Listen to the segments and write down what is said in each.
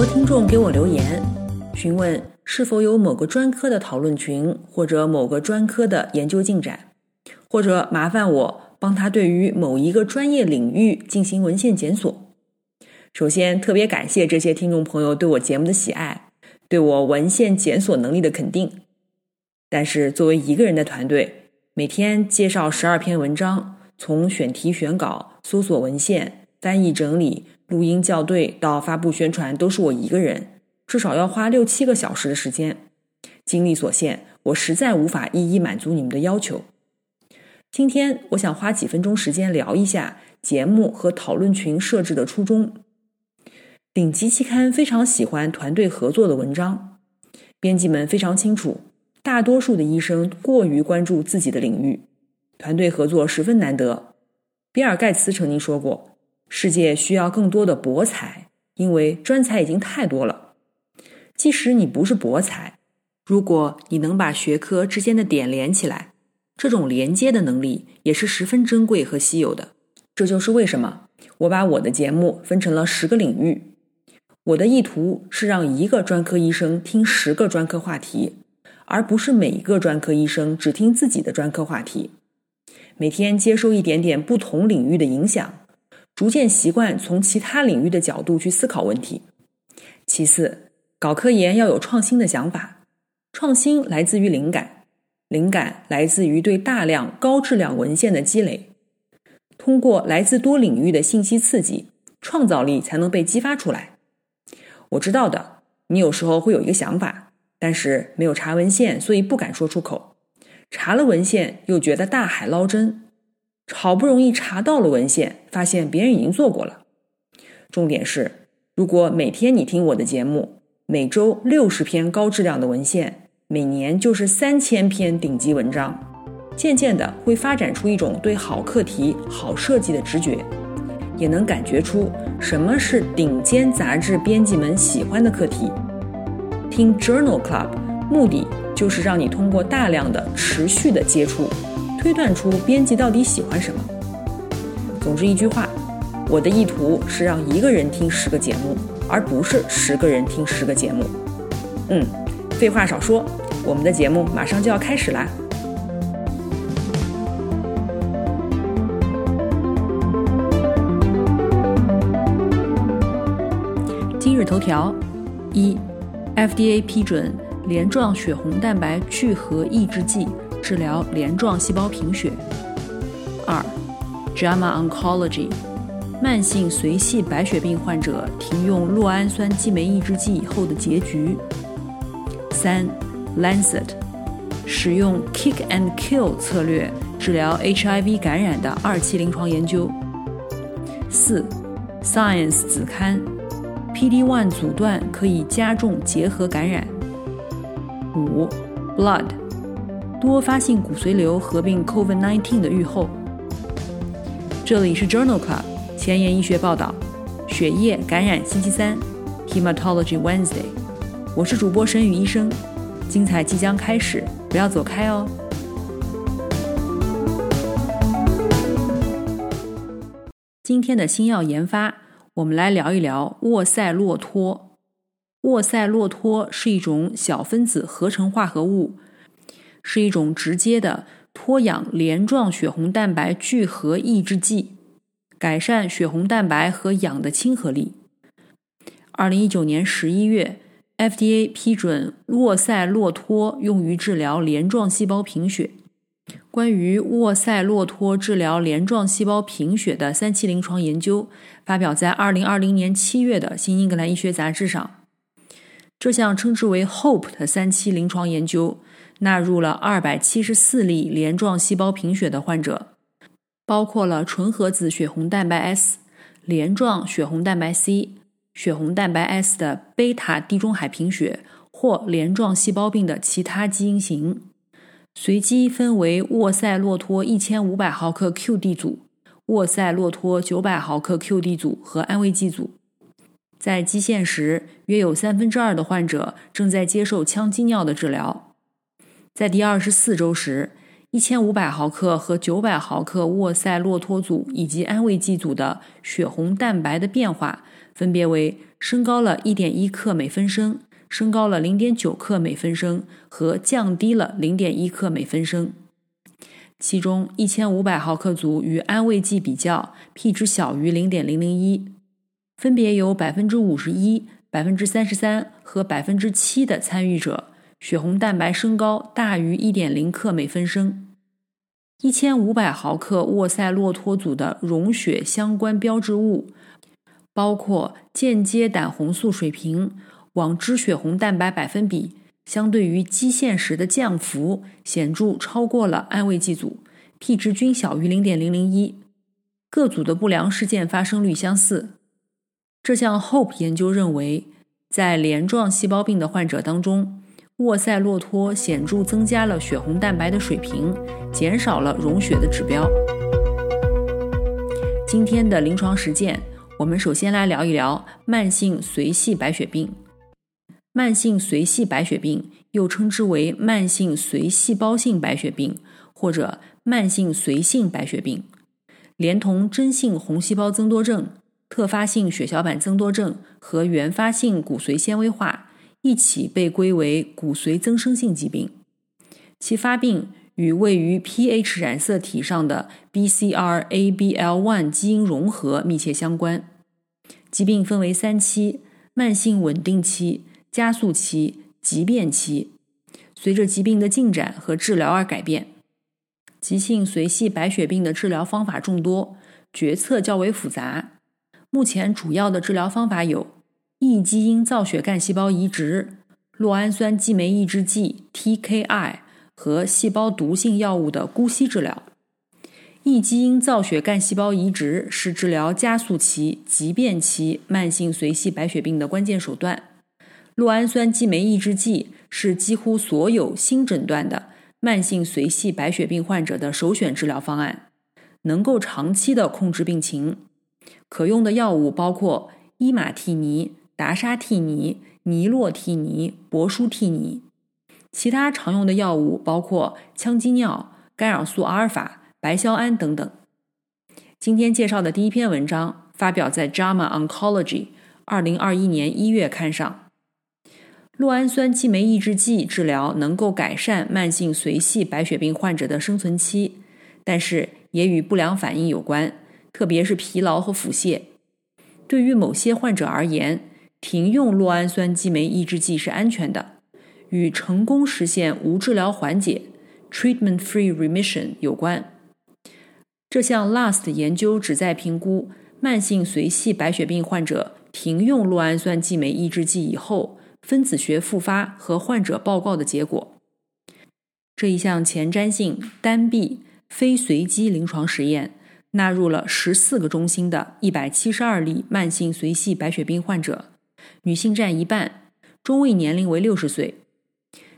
多听众给我留言，询问是否有某个专科的讨论群，或者某个专科的研究进展，或者麻烦我帮他对于某一个专业领域进行文献检索。首先，特别感谢这些听众朋友对我节目的喜爱，对我文献检索能力的肯定。但是，作为一个人的团队，每天介绍十二篇文章，从选题、选稿、搜索文献、翻译、整理。录音校对到发布宣传都是我一个人，至少要花六七个小时的时间。精力所限，我实在无法一一满足你们的要求。今天我想花几分钟时间聊一下节目和讨论群设置的初衷。顶级期刊非常喜欢团队合作的文章，编辑们非常清楚，大多数的医生过于关注自己的领域，团队合作十分难得。比尔盖茨曾经说过。世界需要更多的博才，因为专才已经太多了。即使你不是博才，如果你能把学科之间的点连起来，这种连接的能力也是十分珍贵和稀有的。这就是为什么我把我的节目分成了十个领域。我的意图是让一个专科医生听十个专科话题，而不是每一个专科医生只听自己的专科话题。每天接收一点点不同领域的影响。逐渐习惯从其他领域的角度去思考问题。其次，搞科研要有创新的想法，创新来自于灵感，灵感来自于对大量高质量文献的积累。通过来自多领域的信息刺激，创造力才能被激发出来。我知道的，你有时候会有一个想法，但是没有查文献，所以不敢说出口；查了文献，又觉得大海捞针。好不容易查到了文献，发现别人已经做过了。重点是，如果每天你听我的节目，每周六十篇高质量的文献，每年就是三千篇顶级文章，渐渐的会发展出一种对好课题、好设计的直觉，也能感觉出什么是顶尖杂志编辑们喜欢的课题。听 Journal Club，目的就是让你通过大量的持续的接触。推断出编辑到底喜欢什么。总之一句话，我的意图是让一个人听十个节目，而不是十个人听十个节目。嗯，废话少说，我们的节目马上就要开始啦。今日头条：一，FDA 批准镰状血红蛋白聚合抑制剂。治疗镰状细胞贫血。二，JAMA Oncology，慢性髓系白血病患者停用络氨酸激酶抑制剂以后的结局。三，Lancet，使用 Kick and Kill 策略治疗 HIV 感染的二期临床研究。四，Science 子刊，PD-1 阻断可以加重结核感染。五，Blood。多发性骨髓瘤合并 COVID-19 的预后。这里是 Journal Club 前沿医学报道，血液感染星期三，Hematology Wednesday。我是主播沈宇医生，精彩即将开始，不要走开哦。今天的新药研发，我们来聊一聊沃塞洛托。沃塞洛托是一种小分子合成化合物。是一种直接的脱氧镰状血红蛋白聚合抑制剂，改善血红蛋白和氧的亲和力。二零一九年十一月，FDA 批准沃塞洛托用于治疗镰状细胞贫血。关于沃塞洛托治疗镰状细胞贫血的三期临床研究，发表在二零二零年七月的《新英格兰医学杂志》上。这项称之为 HOPE 的三期临床研究。纳入了二百七十四例镰状细胞贫血的患者，包括了纯合子血红蛋白 S、镰状血红蛋白 C、血红蛋白 S 的贝塔地中海贫血或镰状细胞病的其他基因型。随机分为沃塞洛托一千五百毫克 QD 组、沃塞洛托九百毫克 QD 组和安慰剂组。在基线时，约有三分之二的患者正在接受羟基尿的治疗。在第二十四周时，一千五百毫克和九百毫克沃塞洛托组以及安慰剂组的血红蛋白的变化分别为升高了一点一克每分升。升高了零点九克每分升和降低了零点一克每分升，其中一千五百毫克组与安慰剂比较，p 值小于零点零零一，分别有百分之五十一、百分之三十三和百分之七的参与者血红蛋白升高大于一点零克每分升。一千五百毫克沃塞洛托组的溶血相关标志物包括间接胆红素水平。网织血红蛋白百分比相对于基线时的降幅显著超过了安慰剂组，p 值均小于零点零零一，各组的不良事件发生率相似。这项 HOPE 研究认为，在镰状细胞病的患者当中，沃塞洛托显著增加了血红蛋白的水平，减少了溶血的指标。今天的临床实践，我们首先来聊一聊慢性髓系白血病。慢性髓系白血病又称之为慢性髓细胞性白血病或者慢性髓性白血病，连同真性红细胞增多症、特发性血小板增多症和原发性骨髓纤维化一起被归为骨髓增生性疾病。其发病与位于 pH 染色体上的 BCR-ABL1 基因融合密切相关。疾病分为三期：慢性稳定期。加速期、急变期，随着疾病的进展和治疗而改变。急性髓系白血病的治疗方法众多，决策较为复杂。目前主要的治疗方法有异基因造血干细胞移植、酪氨酸激酶抑制剂 （TKI） 和细胞毒性药物的姑息治疗。异基因造血干细胞移植是治疗加速期、急变期慢性髓系白血病的关键手段。酪氨酸激酶抑制剂是几乎所有新诊断的慢性髓系白血病患者的首选治疗方案，能够长期的控制病情。可用的药物包括伊马替尼、达沙替尼、尼洛替尼、博舒替尼。其他常用的药物包括羟基尿、干扰素阿尔法、白硝胺等等。今天介绍的第一篇文章发表在《JAMA Oncology》二零二一年一月刊上。酪氨酸激酶抑制剂治疗能够改善慢性髓系白血病患者的生存期，但是也与不良反应有关，特别是疲劳和腹泻。对于某些患者而言，停用酪氨酸激酶抑制剂是安全的，与成功实现无治疗缓解 （treatment-free remission） 有关。这项 LAST 研究旨在评估慢性髓系白血病患者停用酪氨酸激酶抑制剂以后。分子学复发和患者报告的结果。这一项前瞻性单臂非随机临床实验纳入了十四个中心的一百七十二例慢性髓系白血病患者，女性占一半，中位年龄为六十岁。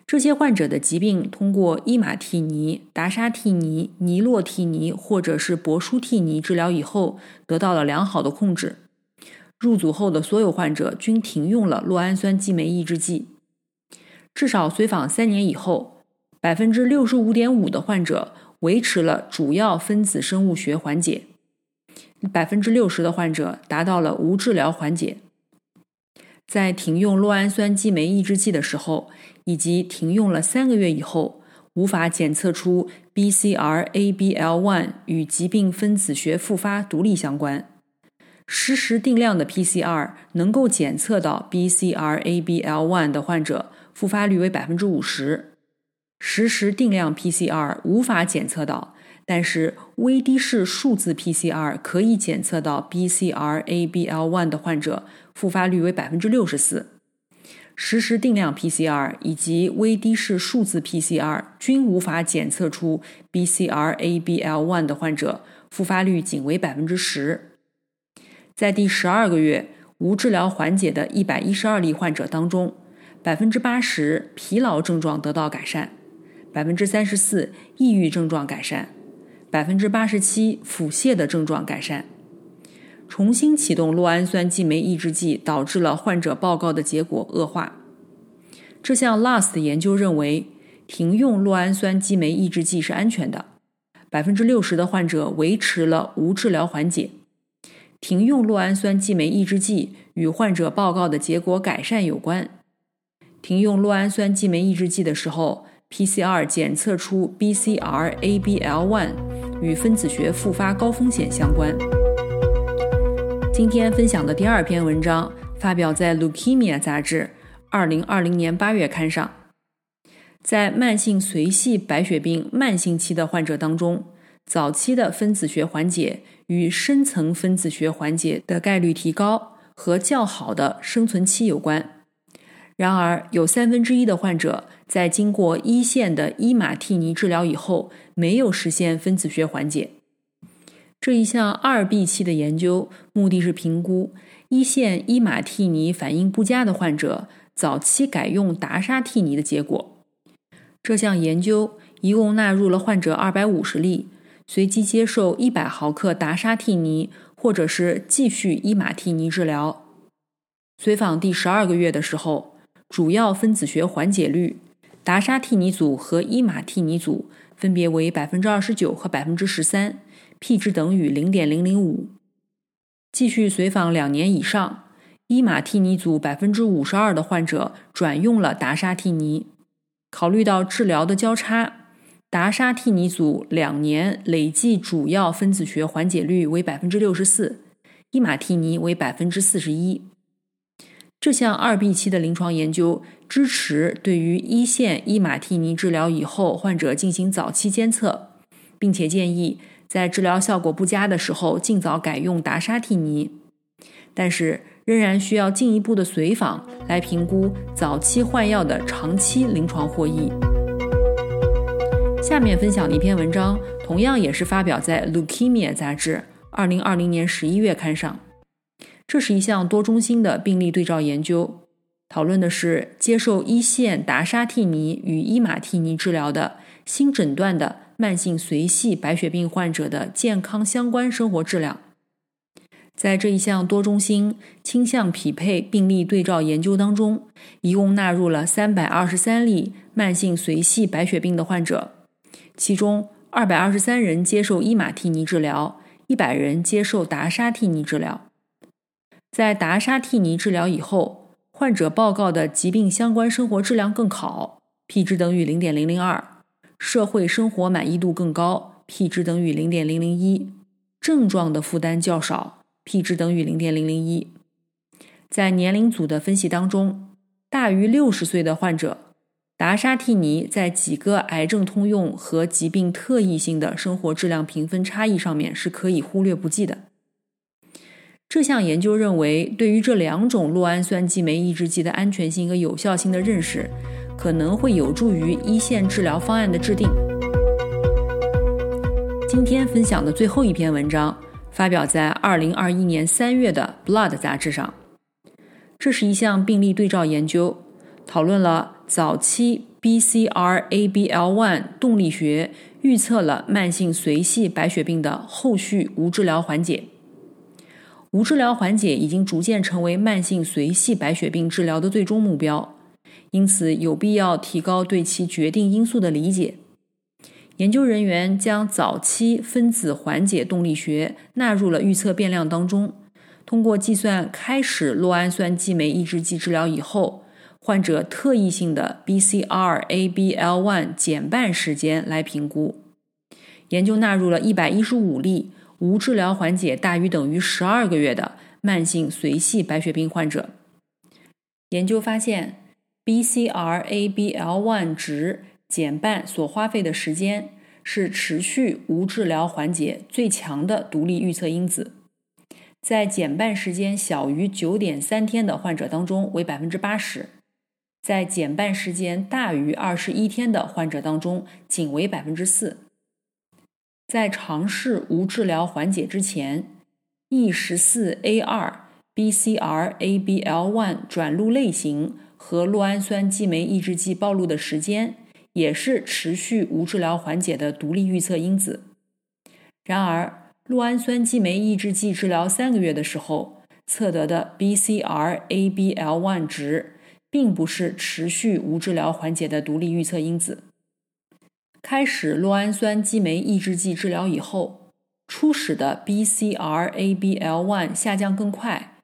这些患者的疾病通过伊马替尼、达沙替尼、尼洛替尼或者是博舒替尼治疗以后，得到了良好的控制。入组后的所有患者均停用了酪氨酸激酶抑制剂，至少随访三年以后，百分之六十五点五的患者维持了主要分子生物学缓解，百分之六十的患者达到了无治疗缓解。在停用酪氨酸激酶抑制剂的时候，以及停用了三个月以后，无法检测出 BCR-ABL1 与疾病分子学复发独立相关。实时定量的 PCR 能够检测到 BCR-ABL1 的患者复发率为百分之五十。实时定量 PCR 无法检测到，但是微滴式数字 PCR 可以检测到 BCR-ABL1 的患者复发率为百分之六十四。实时定量 PCR 以及微滴式数字 PCR 均无法检测出 BCR-ABL1 的患者复发率仅为百分之十。在第十二个月无治疗缓解的一百一十二例患者当中，百分之八十疲劳症状得到改善，百分之三十四抑郁症状改善，百分之八十七腹泻的症状改善。重新启动酪氨酸激酶抑制剂导致了患者报告的结果恶化。这项 LAST 研究认为，停用酪氨酸激酶抑制剂是安全的。百分之六十的患者维持了无治疗缓解。停用酪氨酸激酶抑制剂与患者报告的结果改善有关。停用酪氨酸激酶抑制剂的时候，PCR 检测出 BCR-ABL1 与分子学复发高风险相关。今天分享的第二篇文章发表在《Leukemia》杂志二零二零年八月刊上。在慢性髓系白血病慢性期的患者当中，早期的分子学缓解与深层分子学缓解的概率提高和较好的生存期有关。然而，有三分之一的患者在经过一线的伊马替尼治疗以后，没有实现分子学缓解。这一项二 B 期的研究目的是评估一线伊马替尼反应不佳的患者早期改用达沙替尼的结果。这项研究一共纳入了患者二百五十例，随机接受一百毫克达沙替尼，或者是继续伊马替尼治疗。随访第十二个月的时候，主要分子学缓解率，达沙替尼组和伊马替尼组分别为百分之二十九和百分之十三，p 值等于零点零零五。继续随访两年以上，伊马替尼组百分之五十二的患者转用了达沙替尼。考虑到治疗的交叉，达沙替尼组两年累计主要分子学缓解率为百分之六十四，伊马替尼为百分之四十一。这项二 B 期的临床研究支持对于一线伊马替尼治疗以后患者进行早期监测，并且建议在治疗效果不佳的时候尽早改用达沙替尼，但是。仍然需要进一步的随访来评估早期换药的长期临床获益。下面分享的一篇文章，同样也是发表在《Leukemia》杂志二零二零年十一月刊上。这是一项多中心的病例对照研究，讨论的是接受一线达沙替尼与伊马替尼治疗的新诊断的慢性髓系白血病患者的健康相关生活质量。在这一项多中心倾向匹配病例对照研究当中，一共纳入了三百二十三例慢性髓系白血病的患者，其中二百二十三人接受伊马替尼治疗，一百人接受达沙替尼治疗。在达沙替尼治疗以后，患者报告的疾病相关生活质量更好，p 值等于零点零零二；社会生活满意度更高，p 值等于零点零零一；症状的负担较少。p 值等于零点零零一。在年龄组的分析当中，大于六十岁的患者，达沙替尼在几个癌症通用和疾病特异性的生活质量评分差异上面是可以忽略不计的。这项研究认为，对于这两种酪氨酸激酶抑制剂的安全性和有效性的认识，可能会有助于一线治疗方案的制定。今天分享的最后一篇文章。发表在二零二一年三月的《Blood》杂志上。这是一项病例对照研究，讨论了早期 BCR-ABL1 动力学预测了慢性髓系白血病的后续无治疗缓解。无治疗缓解已经逐渐成为慢性髓系白血病治疗的最终目标，因此有必要提高对其决定因素的理解。研究人员将早期分子缓解动力学纳入了预测变量当中，通过计算开始酪氨酸激酶抑制剂治疗以后，患者特异性的 BCR-ABL1 减半时间来评估。研究纳入了一百一十五例无治疗缓解大于等于十二个月的慢性髓系白血病患者。研究发现，BCR-ABL1 值。减半所花费的时间是持续无治疗缓解最强的独立预测因子，在减半时间小于九点三天的患者当中为百分之八十，在减半时间大于二十一天的患者当中仅为百分之四。在尝试无治疗缓解之前，E 十四 A 二 BCR-ABL1 转录类型和酪氨酸激酶抑制剂暴露的时间，也是持续无治疗缓解的独立预测因子。然而，酪氨酸激酶抑制剂治疗三个月的时候，测得的 BCR-ABL1 值，并不是持续无治疗缓解的独立预测因子。开始酪氨酸激酶抑制剂治疗以后。初始的 BCR-ABL1 下降更快，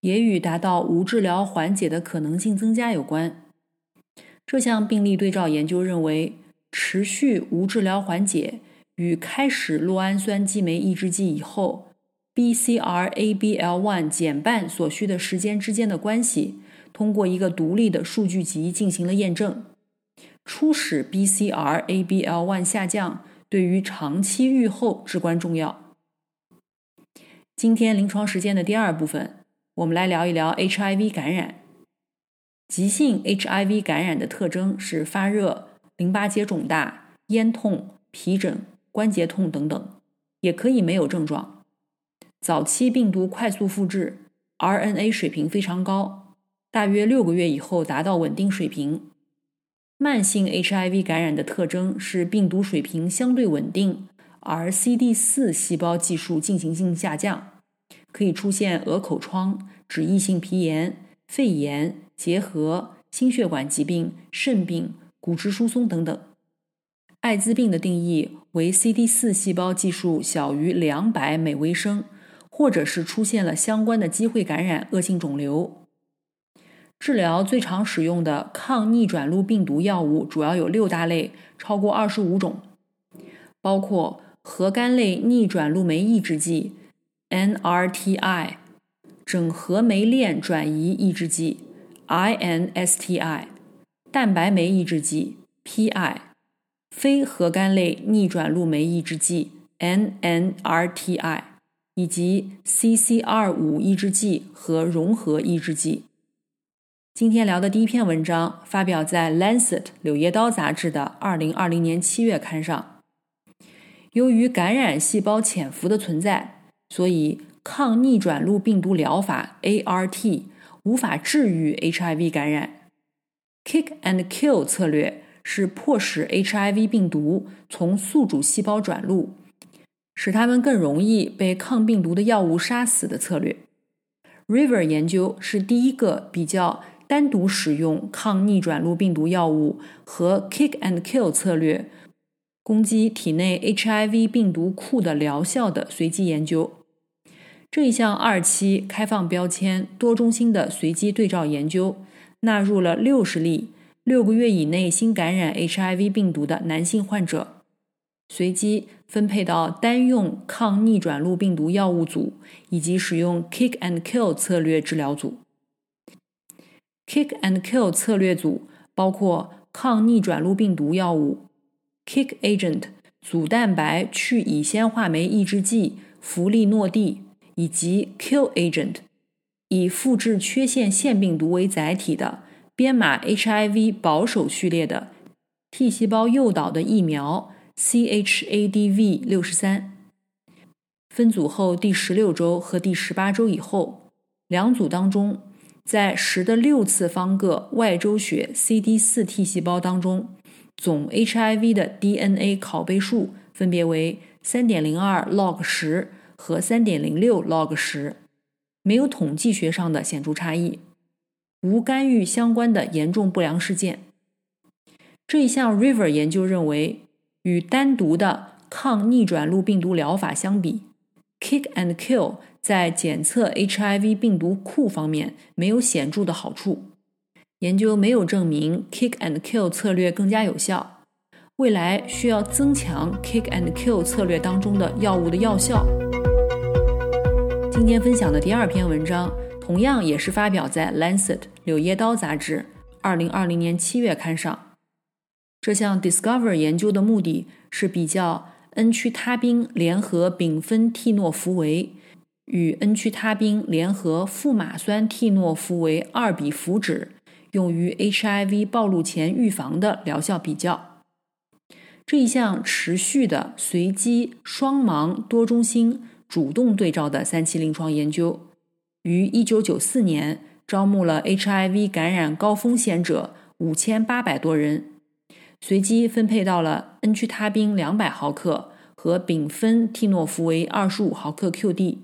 也与达到无治疗缓解的可能性增加有关。这项病例对照研究认为，持续无治疗缓解与开始酪氨酸激酶抑制剂以后 BCR-ABL1 减半所需的时间之间的关系，通过一个独立的数据集进行了验证。初始 BCR-ABL1 下降。对于长期预后至关重要。今天临床实践的第二部分，我们来聊一聊 HIV 感染。急性 HIV 感染的特征是发热、淋巴结肿大、咽痛、皮疹、关节痛等等，也可以没有症状。早期病毒快速复制，RNA 水平非常高，大约六个月以后达到稳定水平。慢性 HIV 感染的特征是病毒水平相对稳定，而 CD4 细胞计数进行性下降，可以出现鹅口疮、脂溢性皮炎、肺炎、结核、心血管疾病、肾病、骨质疏松等等。艾滋病的定义为 CD4 细胞计数小于两百每微升，或者是出现了相关的机会感染恶性肿瘤。治疗最常使用的抗逆转录病毒药物主要有六大类，超过二十五种，包括核苷类逆转录酶抑制剂 （NRTI）、整合酶链转移抑制剂 （INSTI）、蛋白酶抑制剂 （PI）、非核苷类逆转录酶抑制剂 （NNRTI） 以及 CCR5 抑制剂和融合抑制剂。今天聊的第一篇文章发表在《Lancet》柳叶刀杂志的二零二零年七月刊上。由于感染细胞潜伏的存在，所以抗逆转录病毒疗法 （ART） 无法治愈 HIV 感染。Kick and kill 策略是迫使 HIV 病毒从宿主细胞转录，使它们更容易被抗病毒的药物杀死的策略。River 研究是第一个比较。单独使用抗逆转录病毒药物和 kick and kill 策略攻击体内 HIV 病毒库的疗效的随机研究。这一项二期开放标签多中心的随机对照研究，纳入了六十例六个月以内新感染 HIV 病毒的男性患者，随机分配到单用抗逆转录病毒药物组以及使用 kick and kill 策略治疗组。Kick and kill 策略组包括抗逆转录病毒药物 Kick agent、组蛋白去乙酰化酶抑制剂氟利诺地，以及 Kill agent，以复制缺陷腺病毒为载体的编码 HIV 保守序列的 T 细胞诱导的疫苗 CHAdV 六十三。分组后第十六周和第十八周以后，两组当中。在十的六次方个外周血 CD4 T 细胞当中，总 HIV 的 DNA 拷贝数分别为3.02 log 十和3.06 log 十，没有统计学上的显著差异，无干预相关的严重不良事件。这一项 River 研究认为，与单独的抗逆转录病毒疗法相比，Kick and Kill。在检测 HIV 病毒库方面没有显著的好处。研究没有证明 Kick and Kill 策略更加有效。未来需要增强 Kick and Kill 策略当中的药物的药效。今天分享的第二篇文章，同样也是发表在《Lancet》柳叶刀杂志二零二零年七月刊上。这项 Discover 研究的目的是比较 N 曲他滨联合丙酚替诺福韦。与 N 曲他滨联合富马酸替诺福韦二比福酯用于 HIV 暴露前预防的疗效比较，这一项持续的随机双盲多中心主动对照的三期临床研究，于1994年招募了 HIV 感染高风险者5800多人，随机分配到了恩曲他滨200毫克和丙酚替诺福韦25毫克 QD，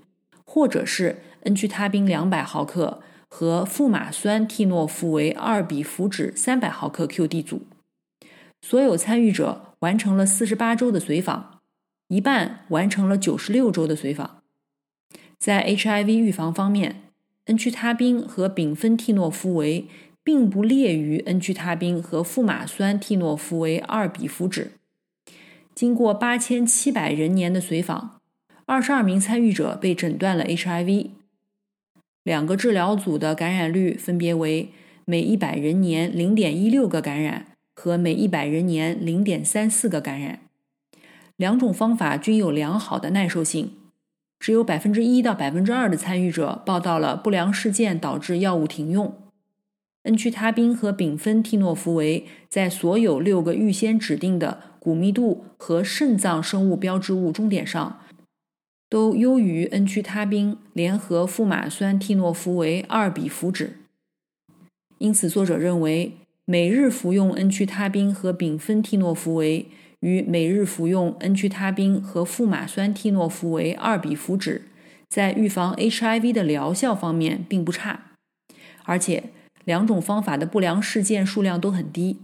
或者是恩曲他滨200毫克和富马酸替诺福韦2比福酯300毫克 QD 组。所有参与者完成了48周的随访，一半完成了96周的随访。在 HIV 预防方面，恩曲他滨和丙酚替诺福韦并不列于恩曲他滨和富马酸替诺福韦二比福酯。经过8700人年的随访，22名参与者被诊断了 HIV。两个治疗组的感染率分别为每100人年0.16个感染。和每一百人年零点三四个感染，两种方法均有良好的耐受性。只有百分之一到百分之二的参与者报道了不良事件导致药物停用。恩曲他滨和丙酚替诺福韦在所有六个预先指定的骨密度和肾脏生物标志物终点上，都优于恩曲他滨联合富马酸替诺福韦二比福酯。因此，作者认为。每日服用恩曲他滨和丙酚替诺福韦与每日服用恩曲他滨和富马酸替诺福韦二比福酯，在预防 HIV 的疗效方面并不差，而且两种方法的不良事件数量都很低。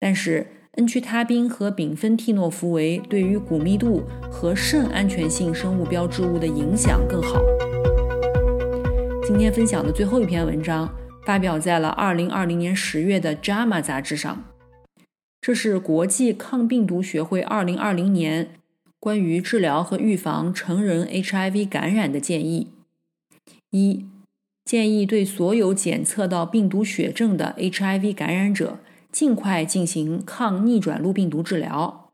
但是恩曲他滨和丙酚替诺福韦对于骨密度和肾安全性生物标志物的影响更好。今天分享的最后一篇文章。发表在了2020年10月的《JAMA》杂志上。这是国际抗病毒学会2020年关于治疗和预防成人 HIV 感染的建议。一、建议对所有检测到病毒血症的 HIV 感染者尽快进行抗逆转录病毒治疗。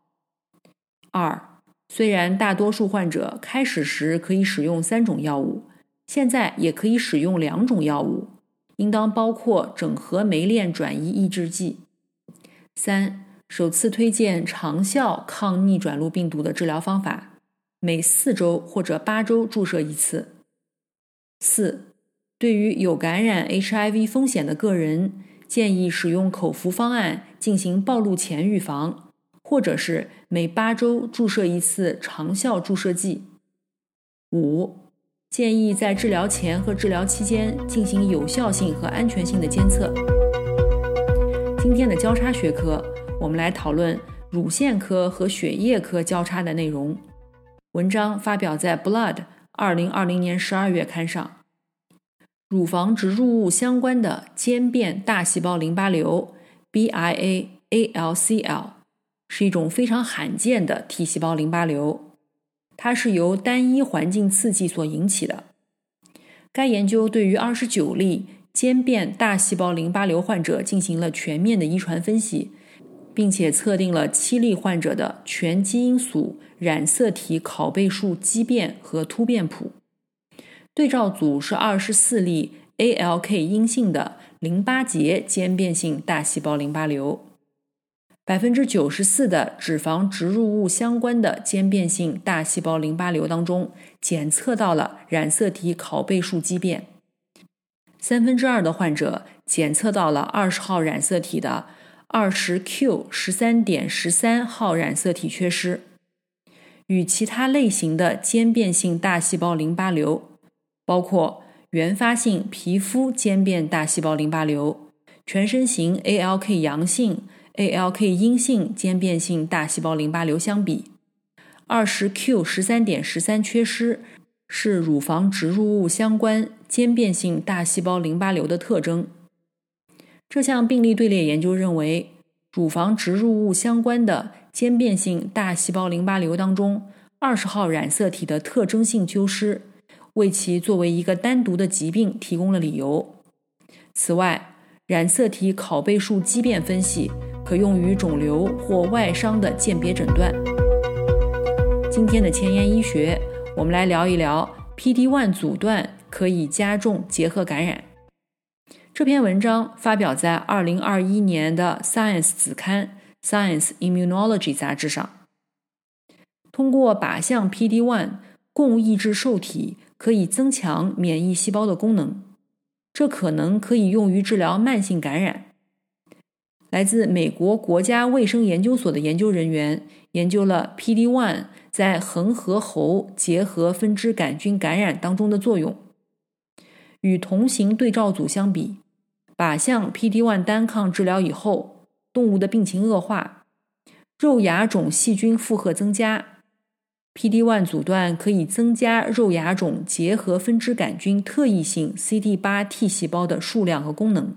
二、虽然大多数患者开始时可以使用三种药物，现在也可以使用两种药物。应当包括整合酶链转移抑制剂。三、首次推荐长效抗逆转录病毒的治疗方法，每四周或者八周注射一次。四、对于有感染 HIV 风险的个人，建议使用口服方案进行暴露前预防，或者是每八周注射一次长效注射剂。五。建议在治疗前和治疗期间进行有效性和安全性的监测。今天的交叉学科，我们来讨论乳腺科和血液科交叉的内容。文章发表在《Blood》二零二零年十二月刊上。乳房植入物相关的间变大细胞淋巴瘤 （BIA-ALCL） 是一种非常罕见的 T 细胞淋巴瘤。它是由单一环境刺激所引起的。该研究对于二十九例间变大细胞淋巴瘤患者进行了全面的遗传分析，并且测定了七例患者的全基因组染色体拷贝数畸变和突变谱。对照组是二十四例 ALK 阴性的淋巴结间变性大细胞淋巴瘤。百分之九十四的脂肪植入物相关的间变性大细胞淋巴瘤当中，检测到了染色体拷贝数畸变。三分之二的患者检测到了二十号染色体的二十 Q 十三点十三号染色体缺失。与其他类型的间变性大细胞淋巴瘤，包括原发性皮肤间变大细胞淋巴瘤、全身型 ALK 阳性。ALK 阴性间变性大细胞淋巴瘤相比，二十 Q 十三点十三缺失是乳房植入物相关间变性大细胞淋巴瘤的特征。这项病例队列研究认为，乳房植入物相关的间变性大细胞淋巴瘤当中，二十号染色体的特征性丢失，为其作为一个单独的疾病提供了理由。此外，染色体拷贝数畸变分析。可用于肿瘤或外伤的鉴别诊断。今天的前沿医学，我们来聊一聊 PD-1 阻断可以加重结核感染。这篇文章发表在2021年的 Science 子刊《Science Immunology》杂志上。通过靶向 PD-1 共抑制受体可以增强免疫细胞的功能，这可能可以用于治疗慢性感染。来自美国国家卫生研究所的研究人员研究了 PD-1 在恒河猴结核分支杆菌感染当中的作用。与同型对照组相比，靶向 PD-1 单抗治疗以后，动物的病情恶化，肉芽肿细菌负荷增加。PD-1 阻断可以增加肉芽肿结核分支杆菌特异性 CD8 T 细胞的数量和功能。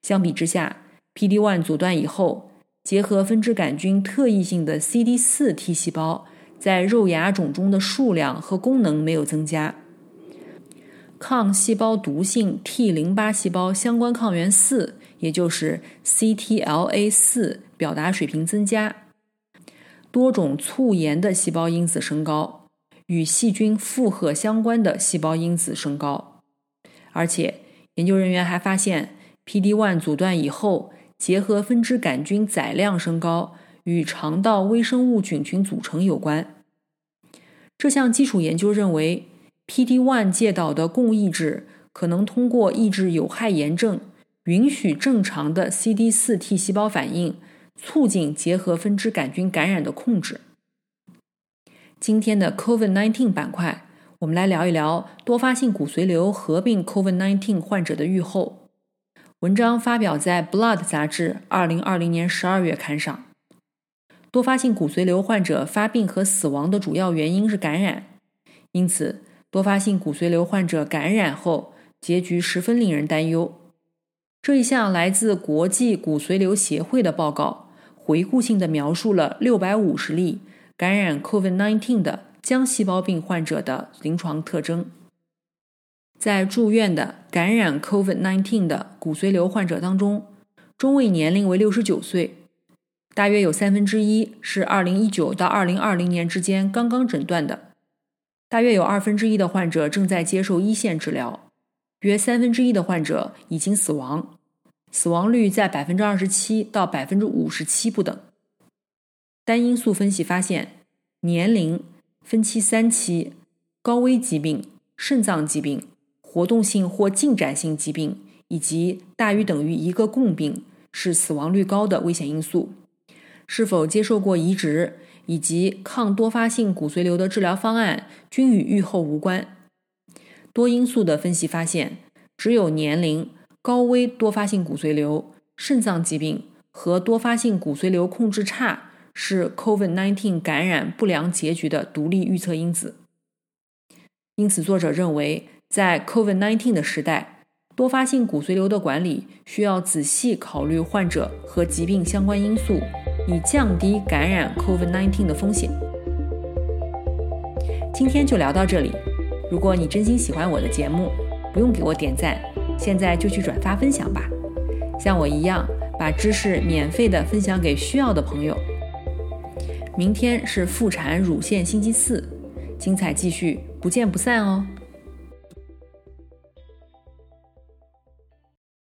相比之下，PD-1 阻断以后，结合分支杆菌特异性的 CD4 T 细胞在肉芽肿中的数量和功能没有增加。抗细胞毒性 T 淋巴细胞相关抗原四，也就是 CTLA 四表达水平增加。多种促炎的细胞因子升高，与细菌负荷相关的细胞因子升高。而且，研究人员还发现，PD-1 阻断以后。结合分支杆菌载量升高与肠道微生物菌群组成有关。这项基础研究认为，PD-1 介导的共抑制可能通过抑制有害炎症，允许正常的 CD4 T 细胞反应，促进结核分支杆菌感染的控制。今天的 COVID-19 板块，我们来聊一聊多发性骨髓瘤合并 COVID-19 患者的预后。文章发表在《Blood》杂志二零二零年十二月刊上。多发性骨髓瘤患者发病和死亡的主要原因是感染，因此多发性骨髓瘤患者感染后结局十分令人担忧。这一项来自国际骨髓瘤协会的报告，回顾性的描述了六百五十例感染 COVID-19 的浆细胞病患者的临床特征。在住院的感染 COVID-19 的骨髓瘤患者当中，中位年龄为六十九岁，大约有三分之一是二零一九到二零二零年之间刚刚诊断的，大约有二分之一的患者正在接受一线治疗，约三分之一的患者已经死亡，死亡率在百分之二十七到百分之五十七不等。单因素分析发现，年龄、分期三期、高危疾病、肾脏疾病。活动性或进展性疾病以及大于等于一个共病是死亡率高的危险因素。是否接受过移植以及抗多发性骨髓瘤的治疗方案均与预后无关。多因素的分析发现，只有年龄、高危多发性骨髓瘤、肾脏疾病和多发性骨髓瘤控制差是 COVID-19 感染不良结局的独立预测因子。因此，作者认为。在 COVID-19 的时代，多发性骨髓瘤的管理需要仔细考虑患者和疾病相关因素，以降低感染 COVID-19 的风险。今天就聊到这里。如果你真心喜欢我的节目，不用给我点赞，现在就去转发分享吧。像我一样，把知识免费的分享给需要的朋友。明天是妇产乳腺星期四，精彩继续，不见不散哦。